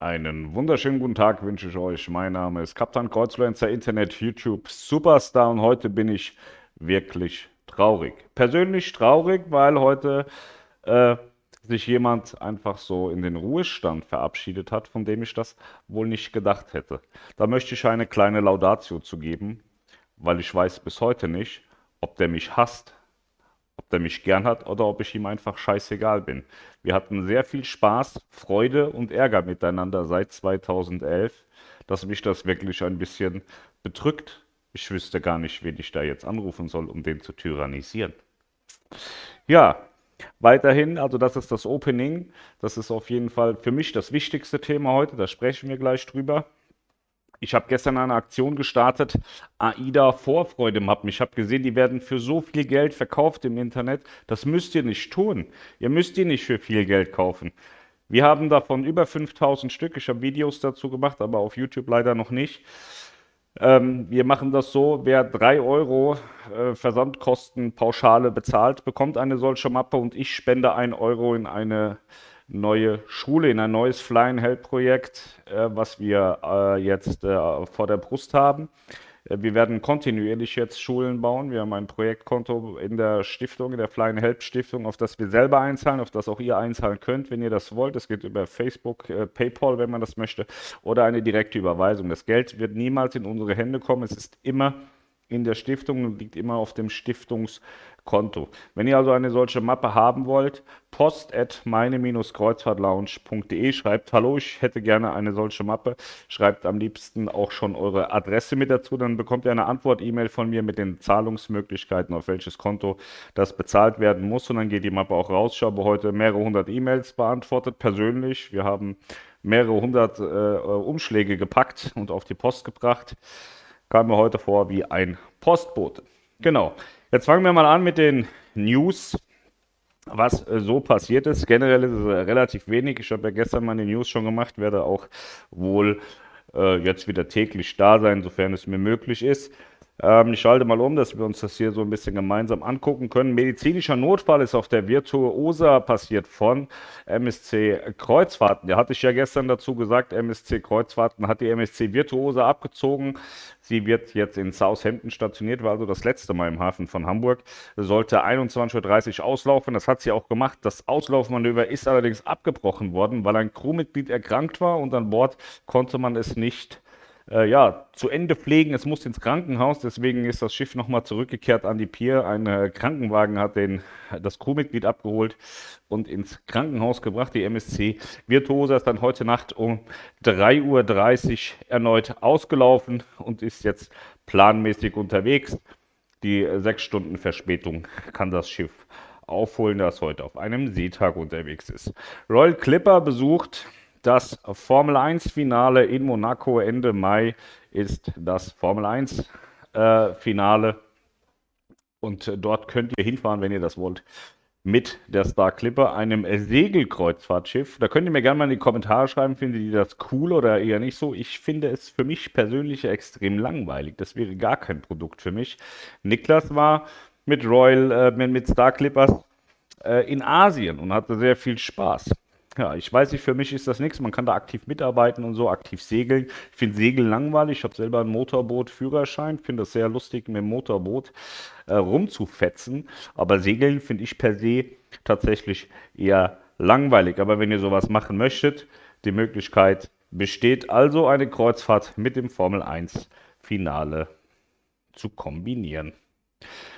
Einen wunderschönen guten Tag wünsche ich euch. Mein Name ist Kaptan Kreuzfluencer Internet YouTube Superstar und heute bin ich wirklich traurig. Persönlich traurig, weil heute äh, sich jemand einfach so in den Ruhestand verabschiedet hat, von dem ich das wohl nicht gedacht hätte. Da möchte ich eine kleine Laudatio zu geben, weil ich weiß bis heute nicht, ob der mich hasst ob der mich gern hat oder ob ich ihm einfach scheißegal bin. Wir hatten sehr viel Spaß, Freude und Ärger miteinander seit 2011, dass mich das wirklich ein bisschen bedrückt. Ich wüsste gar nicht, wen ich da jetzt anrufen soll, um den zu tyrannisieren. Ja, weiterhin, also das ist das Opening. Das ist auf jeden Fall für mich das wichtigste Thema heute. Da sprechen wir gleich drüber. Ich habe gestern eine Aktion gestartet, AIDA Vorfreude-Mappen. Ich habe gesehen, die werden für so viel Geld verkauft im Internet. Das müsst ihr nicht tun. Ihr müsst die nicht für viel Geld kaufen. Wir haben davon über 5000 Stück. Ich habe Videos dazu gemacht, aber auf YouTube leider noch nicht. Ähm, wir machen das so, wer 3 Euro äh, Versandkostenpauschale bezahlt, bekommt eine solche Mappe und ich spende 1 Euro in eine neue Schule, in ein neues Flying Hell Projekt, äh, was wir äh, jetzt äh, vor der Brust haben. Äh, wir werden kontinuierlich jetzt Schulen bauen. Wir haben ein Projektkonto in der Stiftung, in der Flying Help Stiftung, auf das wir selber einzahlen, auf das auch ihr einzahlen könnt, wenn ihr das wollt. Es geht über Facebook, äh, PayPal, wenn man das möchte, oder eine direkte Überweisung. Das Geld wird niemals in unsere Hände kommen. Es ist immer in der Stiftung und liegt immer auf dem Stiftungskonto. Wenn ihr also eine solche Mappe haben wollt, post at meine-kreuzfahrtlounge.de, schreibt Hallo, ich hätte gerne eine solche Mappe, schreibt am liebsten auch schon eure Adresse mit dazu, dann bekommt ihr eine Antwort-E-Mail von mir mit den Zahlungsmöglichkeiten, auf welches Konto das bezahlt werden muss und dann geht die Mappe auch raus. Ich habe heute mehrere hundert E-Mails beantwortet, persönlich. Wir haben mehrere hundert äh, Umschläge gepackt und auf die Post gebracht kam mir heute vor wie ein Postbote. Genau. Jetzt fangen wir mal an mit den News, was äh, so passiert ist. Generell ist es äh, relativ wenig. Ich habe ja gestern meine News schon gemacht, werde auch wohl äh, jetzt wieder täglich da sein, sofern es mir möglich ist. Ähm, ich schalte mal um, dass wir uns das hier so ein bisschen gemeinsam angucken können. Medizinischer Notfall ist auf der Virtuosa passiert von MSC Kreuzfahrten. Der hatte ich ja gestern dazu gesagt, MSC Kreuzfahrten hat die MSC Virtuosa abgezogen. Sie wird jetzt in Southampton stationiert, war also das letzte Mal im Hafen von Hamburg. Sollte 21.30 Uhr auslaufen. Das hat sie auch gemacht. Das Auslaufmanöver ist allerdings abgebrochen worden, weil ein Crewmitglied erkrankt war und an Bord konnte man es nicht äh, ja, zu Ende pflegen. Es muss ins Krankenhaus, deswegen ist das Schiff nochmal zurückgekehrt an die Pier. Ein äh, Krankenwagen hat den, das Crewmitglied abgeholt und ins Krankenhaus gebracht. Die MSC Virtuosa ist dann heute Nacht um 3.30 Uhr erneut ausgelaufen und ist jetzt planmäßig unterwegs. Die äh, sechs Stunden Verspätung kann das Schiff aufholen, das heute auf einem Seetag unterwegs ist. Royal Clipper besucht das Formel 1 Finale in Monaco Ende Mai ist das Formel 1 äh. Und äh, dort könnt ihr hinfahren, wenn ihr das wollt, mit der Star Clipper, einem Segelkreuzfahrtschiff. Da könnt ihr mir gerne mal in die Kommentare schreiben, findet ihr das cool oder eher nicht so. Ich finde es für mich persönlich extrem langweilig. Das wäre gar kein Produkt für mich. Niklas war mit Royal, äh, mit Star Clippers äh, in Asien und hatte sehr viel Spaß. Ja, ich weiß nicht, für mich ist das nichts. Man kann da aktiv mitarbeiten und so, aktiv segeln. Ich finde Segeln langweilig. Ich habe selber einen Motorboot-Führerschein. Finde das sehr lustig, mit dem Motorboot äh, rumzufetzen. Aber Segeln finde ich per se tatsächlich eher langweilig. Aber wenn ihr sowas machen möchtet, die Möglichkeit besteht also, eine Kreuzfahrt mit dem Formel 1 Finale zu kombinieren.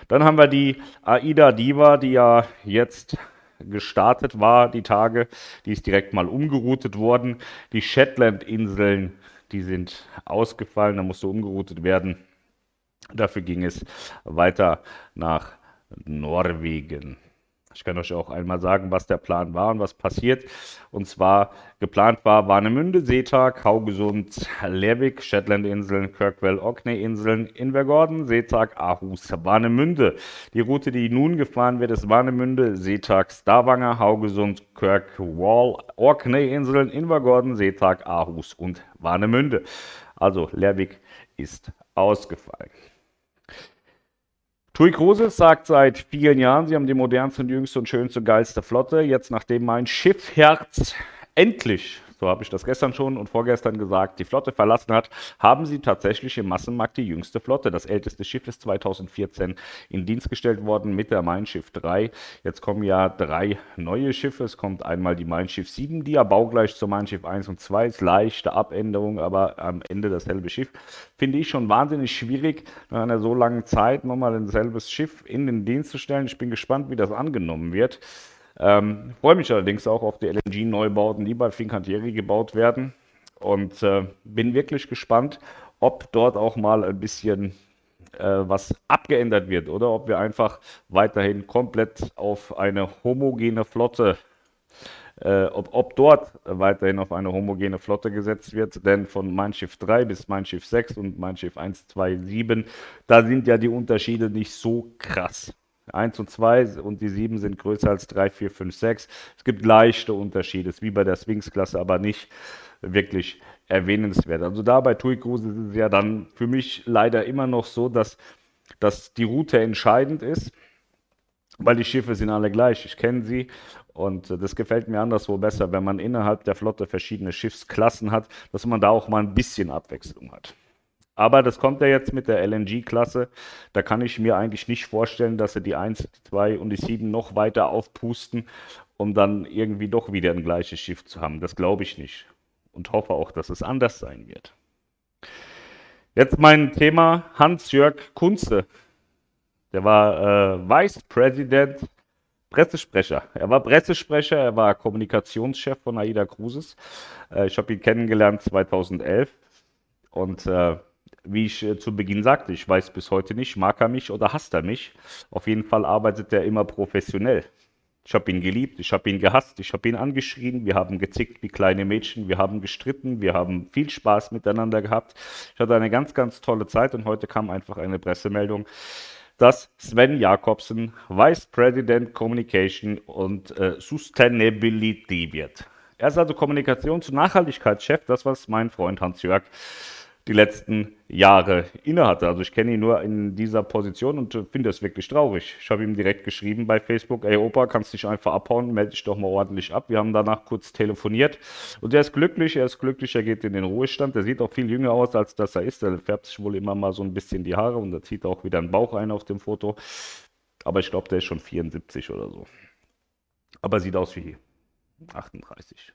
Dann haben wir die AIDA Diva, die ja jetzt gestartet war, die Tage. Die ist direkt mal umgeroutet worden. Die Shetland-Inseln, die sind ausgefallen, da musste umgeroutet werden. Dafür ging es weiter nach Norwegen. Ich kann euch auch einmal sagen, was der Plan war und was passiert. Und zwar geplant war Warnemünde, Seetag, Haugesund, Lerwick, Shetlandinseln, Kirkwell, Orkney-Inseln, Invergordon, Seetag, Aarhus, Warnemünde. Die Route, die nun gefahren wird, ist Warnemünde, Seetag, Stavanger, Haugesund, Kirkwall, Orkney-Inseln, Invergordon, Seetag, Aarhus und Warnemünde. Also Lerwick ist ausgefallen. Tui Cruises sagt seit vielen Jahren, sie haben die modernste, jüngste und schönste, geilste Flotte. Jetzt, nachdem mein Schiffherz endlich so habe ich das gestern schon und vorgestern gesagt, die Flotte verlassen hat, haben sie tatsächlich im Massenmarkt die jüngste Flotte. Das älteste Schiff ist 2014 in Dienst gestellt worden mit der Mein Schiff 3. Jetzt kommen ja drei neue Schiffe. Es kommt einmal die Mein Schiff 7, die ja baugleich zur Mein Schiff 1 und 2 ist. Leichte Abänderung, aber am Ende dasselbe Schiff. Finde ich schon wahnsinnig schwierig, nach einer so langen Zeit nochmal ein selbes Schiff in den Dienst zu stellen. Ich bin gespannt, wie das angenommen wird. Ähm, freue mich allerdings auch auf die LNG-Neubauten, die bei Fincantieri gebaut werden. Und äh, bin wirklich gespannt, ob dort auch mal ein bisschen äh, was abgeändert wird oder ob wir einfach weiterhin komplett auf eine homogene Flotte äh, ob, ob, dort weiterhin auf eine homogene Flotte gesetzt wird, denn von Mein Schiff 3 bis Mein Schiff 6 und Mein Schiff 1, 2, 7, da sind ja die Unterschiede nicht so krass. 1 und 2 und die 7 sind größer als 3, 4, 5, 6. Es gibt leichte Unterschiede, wie bei der Sphinx-Klasse, aber nicht wirklich erwähnenswert. Also da bei TUI Cruises ist es ja dann für mich leider immer noch so, dass, dass die Route entscheidend ist, weil die Schiffe sind alle gleich. Ich kenne sie und das gefällt mir anderswo besser, wenn man innerhalb der Flotte verschiedene Schiffsklassen hat, dass man da auch mal ein bisschen Abwechslung hat. Aber das kommt ja jetzt mit der LNG-Klasse. Da kann ich mir eigentlich nicht vorstellen, dass sie die 1, die 2 und die 7 noch weiter aufpusten, um dann irgendwie doch wieder ein gleiches Schiff zu haben. Das glaube ich nicht. Und hoffe auch, dass es anders sein wird. Jetzt mein Thema Hans-Jörg Kunze. Der war äh, Vice President, Pressesprecher. Er war Pressesprecher, er war Kommunikationschef von AIDA Cruises. Äh, ich habe ihn kennengelernt 2011 und äh, wie ich äh, zu Beginn sagte, ich weiß bis heute nicht, mag er mich oder hasst er mich. Auf jeden Fall arbeitet er immer professionell. Ich habe ihn geliebt, ich habe ihn gehasst, ich habe ihn angeschrien, wir haben gezickt wie kleine Mädchen, wir haben gestritten, wir haben viel Spaß miteinander gehabt. Ich hatte eine ganz, ganz tolle Zeit und heute kam einfach eine Pressemeldung, dass Sven Jakobsen Vice President Communication und äh, Sustainability wird. Er ist also Kommunikations- und Nachhaltigkeitschef, das was mein Freund Hans-Jörg die letzten Jahre innehatte. Also ich kenne ihn nur in dieser Position und finde es wirklich traurig. Ich habe ihm direkt geschrieben bei Facebook, ey Opa, kannst dich einfach abhauen, melde dich doch mal ordentlich ab. Wir haben danach kurz telefoniert und er ist glücklich, er ist glücklich, er geht in den Ruhestand. Er sieht auch viel jünger aus, als dass er ist. Er färbt sich wohl immer mal so ein bisschen die Haare und er zieht auch wieder einen Bauch ein auf dem Foto. Aber ich glaube, der ist schon 74 oder so. Aber sieht aus wie. 38.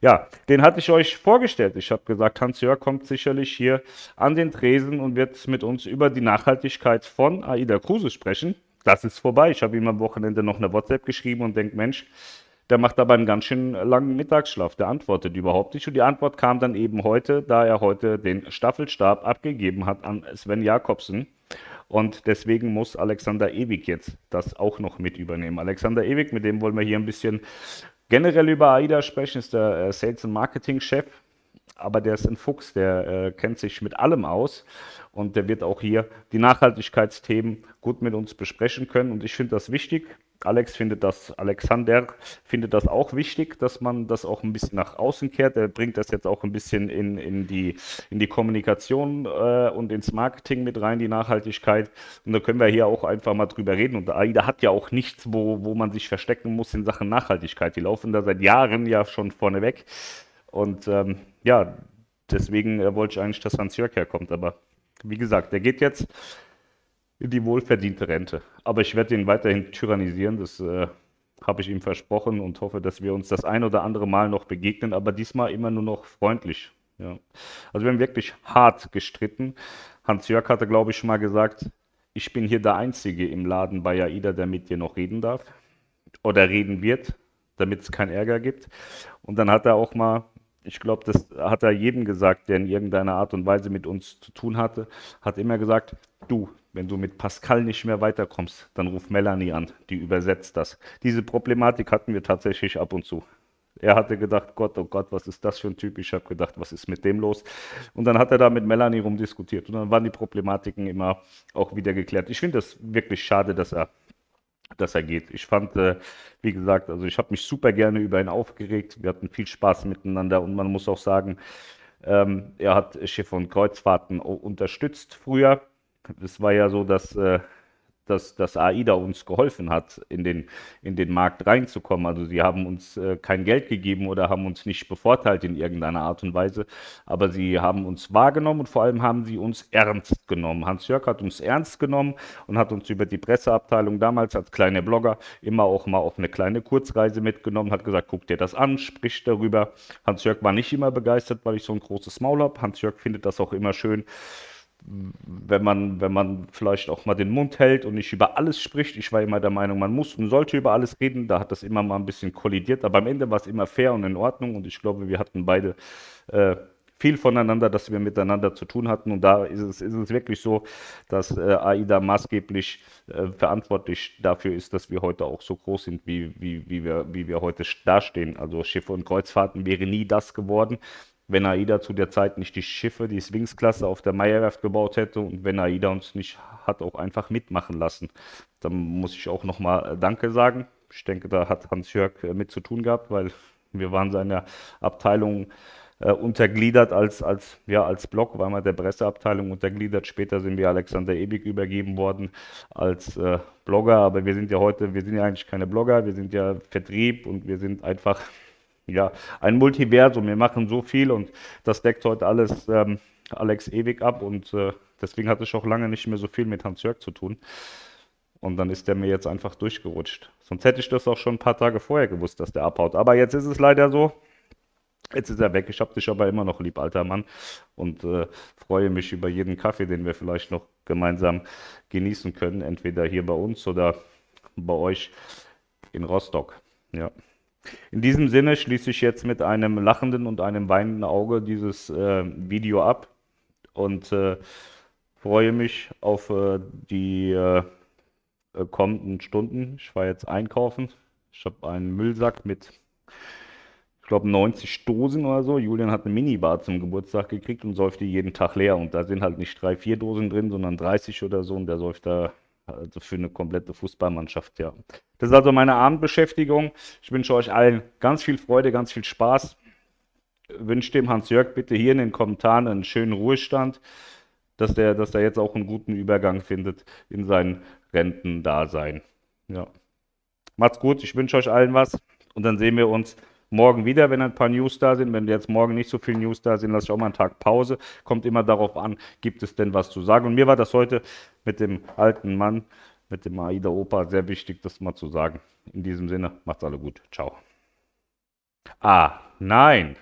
Ja, den hatte ich euch vorgestellt. Ich habe gesagt, Hans-Jörg kommt sicherlich hier an den Tresen und wird mit uns über die Nachhaltigkeit von AIDA Cruises sprechen. Das ist vorbei. Ich habe ihm am Wochenende noch eine WhatsApp geschrieben und denke, Mensch, der macht aber einen ganz schön langen Mittagsschlaf. Der antwortet überhaupt nicht. Und die Antwort kam dann eben heute, da er heute den Staffelstab abgegeben hat an Sven Jakobsen. Und deswegen muss Alexander Ewig jetzt das auch noch mit übernehmen. Alexander Ewig, mit dem wollen wir hier ein bisschen generell über AIDA sprechen, ist der äh, Sales- und Marketing-Chef, aber der ist ein Fuchs, der äh, kennt sich mit allem aus und der wird auch hier die Nachhaltigkeitsthemen gut mit uns besprechen können. Und ich finde das wichtig. Alex findet das, Alexander findet das auch wichtig, dass man das auch ein bisschen nach außen kehrt. Er bringt das jetzt auch ein bisschen in, in, die, in die Kommunikation äh, und ins Marketing mit rein, die Nachhaltigkeit. Und da können wir hier auch einfach mal drüber reden. Und AIDA hat ja auch nichts, wo, wo man sich verstecken muss in Sachen Nachhaltigkeit. Die laufen da seit Jahren ja schon vorneweg. Und ähm, ja, deswegen äh, wollte ich eigentlich, dass Hans-Jörg herkommt. Aber wie gesagt, der geht jetzt die wohlverdiente Rente. Aber ich werde ihn weiterhin tyrannisieren, das äh, habe ich ihm versprochen und hoffe, dass wir uns das ein oder andere Mal noch begegnen, aber diesmal immer nur noch freundlich. Ja. Also wir haben wirklich hart gestritten. Hans-Jörg hatte, glaube ich, schon mal gesagt, ich bin hier der Einzige im Laden bei AIDA, der mit dir noch reden darf oder reden wird, damit es keinen Ärger gibt. Und dann hat er auch mal ich glaube, das hat er jedem gesagt, der in irgendeiner Art und Weise mit uns zu tun hatte, hat immer gesagt, du, wenn du mit Pascal nicht mehr weiterkommst, dann ruf Melanie an, die übersetzt das. Diese Problematik hatten wir tatsächlich ab und zu. Er hatte gedacht, Gott, oh Gott, was ist das für ein Typ? Ich habe gedacht, was ist mit dem los? Und dann hat er da mit Melanie rumdiskutiert und dann waren die Problematiken immer auch wieder geklärt. Ich finde es wirklich schade, dass er dass er geht. Ich fand, äh, wie gesagt, also ich habe mich super gerne über ihn aufgeregt. Wir hatten viel Spaß miteinander und man muss auch sagen, ähm, er hat Schiff- und Kreuzfahrten unterstützt früher. Es war ja so, dass, äh, dass, dass AIDA uns geholfen hat, in den, in den Markt reinzukommen. Also sie haben uns äh, kein Geld gegeben oder haben uns nicht bevorteilt in irgendeiner Art und Weise, aber sie haben uns wahrgenommen und vor allem haben sie uns ernst genommen. Hans-Jörg hat uns ernst genommen und hat uns über die Presseabteilung damals als kleiner Blogger immer auch mal auf eine kleine Kurzreise mitgenommen, hat gesagt, guck dir das an, sprich darüber. Hans-Jörg war nicht immer begeistert, weil ich so ein großes Maul habe. Hans-Jörg findet das auch immer schön, wenn man, wenn man vielleicht auch mal den Mund hält und nicht über alles spricht. Ich war immer der Meinung, man muss und sollte über alles reden. Da hat das immer mal ein bisschen kollidiert. Aber am Ende war es immer fair und in Ordnung. Und ich glaube, wir hatten beide äh, viel voneinander, dass wir miteinander zu tun hatten. Und da ist es, ist es wirklich so, dass äh, AIDA maßgeblich äh, verantwortlich dafür ist, dass wir heute auch so groß sind, wie, wie, wie, wir, wie wir heute dastehen. Also Schiffe und Kreuzfahrten wäre nie das geworden, wenn AIDA zu der Zeit nicht die Schiffe, die Swings-Klasse auf der Meierwerft gebaut hätte und wenn AIDA uns nicht hat auch einfach mitmachen lassen. Dann muss ich auch nochmal äh, Danke sagen. Ich denke, da hat Hans-Jörg äh, mit zu tun gehabt, weil wir waren seiner Abteilung äh, untergliedert als, als, ja, als Block, waren wir der Presseabteilung untergliedert. Später sind wir Alexander Ebig übergeben worden als äh, Blogger, aber wir sind ja heute, wir sind ja eigentlich keine Blogger, wir sind ja Vertrieb und wir sind einfach ja, ein Multiversum. Wir machen so viel und das deckt heute alles ähm, Alex ewig ab und äh, deswegen hatte ich auch lange nicht mehr so viel mit Hans-Jörg zu tun. Und dann ist der mir jetzt einfach durchgerutscht. Sonst hätte ich das auch schon ein paar Tage vorher gewusst, dass der abhaut. Aber jetzt ist es leider so. Jetzt ist er weg. Ich habe dich aber immer noch lieb, alter Mann. Und äh, freue mich über jeden Kaffee, den wir vielleicht noch gemeinsam genießen können. Entweder hier bei uns oder bei euch in Rostock. Ja. In diesem Sinne schließe ich jetzt mit einem lachenden und einem weinenden Auge dieses äh, Video ab und äh, freue mich auf äh, die äh, kommenden Stunden. Ich war jetzt einkaufen. Ich habe einen Müllsack mit, ich glaube, 90 Dosen oder so. Julian hat eine Minibar zum Geburtstag gekriegt und säuft die jeden Tag leer. Und da sind halt nicht drei, vier Dosen drin, sondern 30 oder so. Und der säuft da also für eine komplette Fußballmannschaft, ja. Das ist also meine Abendbeschäftigung. Ich wünsche euch allen ganz viel Freude, ganz viel Spaß. Wünsche dem Hans-Jörg bitte hier in den Kommentaren einen schönen Ruhestand, dass der, dass der jetzt auch einen guten Übergang findet in sein Rentendasein. Ja. Macht's gut, ich wünsche euch allen was und dann sehen wir uns morgen wieder, wenn ein paar News da sind. Wenn jetzt morgen nicht so viele News da sind, lasse ich auch mal einen Tag Pause. Kommt immer darauf an, gibt es denn was zu sagen. Und mir war das heute mit dem alten Mann, mit dem AIDA Opa, sehr wichtig, das mal zu sagen. In diesem Sinne, macht's alle gut. Ciao. Ah, nein.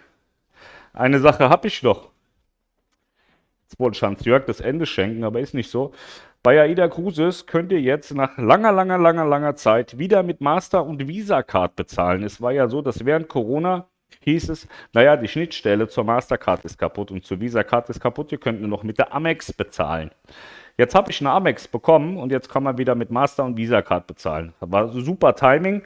Eine Sache habe ich noch. Jetzt wollte Hans-Jörg das Ende schenken, aber ist nicht so. Bei AIDA Cruises könnt ihr jetzt nach langer, langer, langer, langer Zeit wieder mit Master- und Visa-Card bezahlen. Es war ja so, dass während Corona hieß es, naja, die Schnittstelle zur Mastercard ist kaputt und zur Visa-Card ist kaputt, ihr könnt nur noch mit der Amex bezahlen. Jetzt habe ich eine Amex bekommen und jetzt kann man wieder mit Master- und Visa-Card bezahlen. Das war super Timing.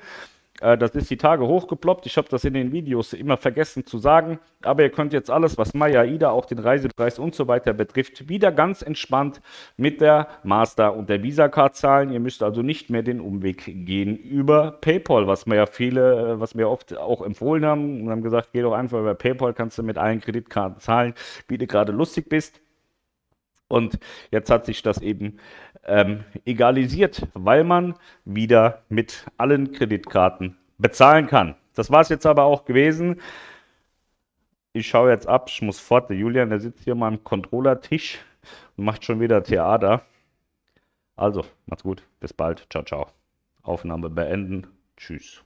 Äh, das ist die Tage hochgeploppt. Ich habe das in den Videos immer vergessen zu sagen. Aber ihr könnt jetzt alles, was Maya, Ida, auch den Reisepreis und so weiter betrifft, wieder ganz entspannt mit der Master- und der Visa-Card zahlen. Ihr müsst also nicht mehr den Umweg gehen über PayPal, was mir ja viele, äh, was mir oft auch empfohlen haben und haben gesagt, geh doch einfach über PayPal, kannst du mit allen Kreditkarten zahlen, wie du gerade lustig bist. Und jetzt hat sich das eben ähm, egalisiert, weil man wieder mit allen Kreditkarten bezahlen kann. Das war es jetzt aber auch gewesen. Ich schaue jetzt ab, ich muss fort. Der Julian, der sitzt hier mal am Controllertisch und macht schon wieder Theater. Also, macht's gut, bis bald, ciao, ciao. Aufnahme beenden, tschüss.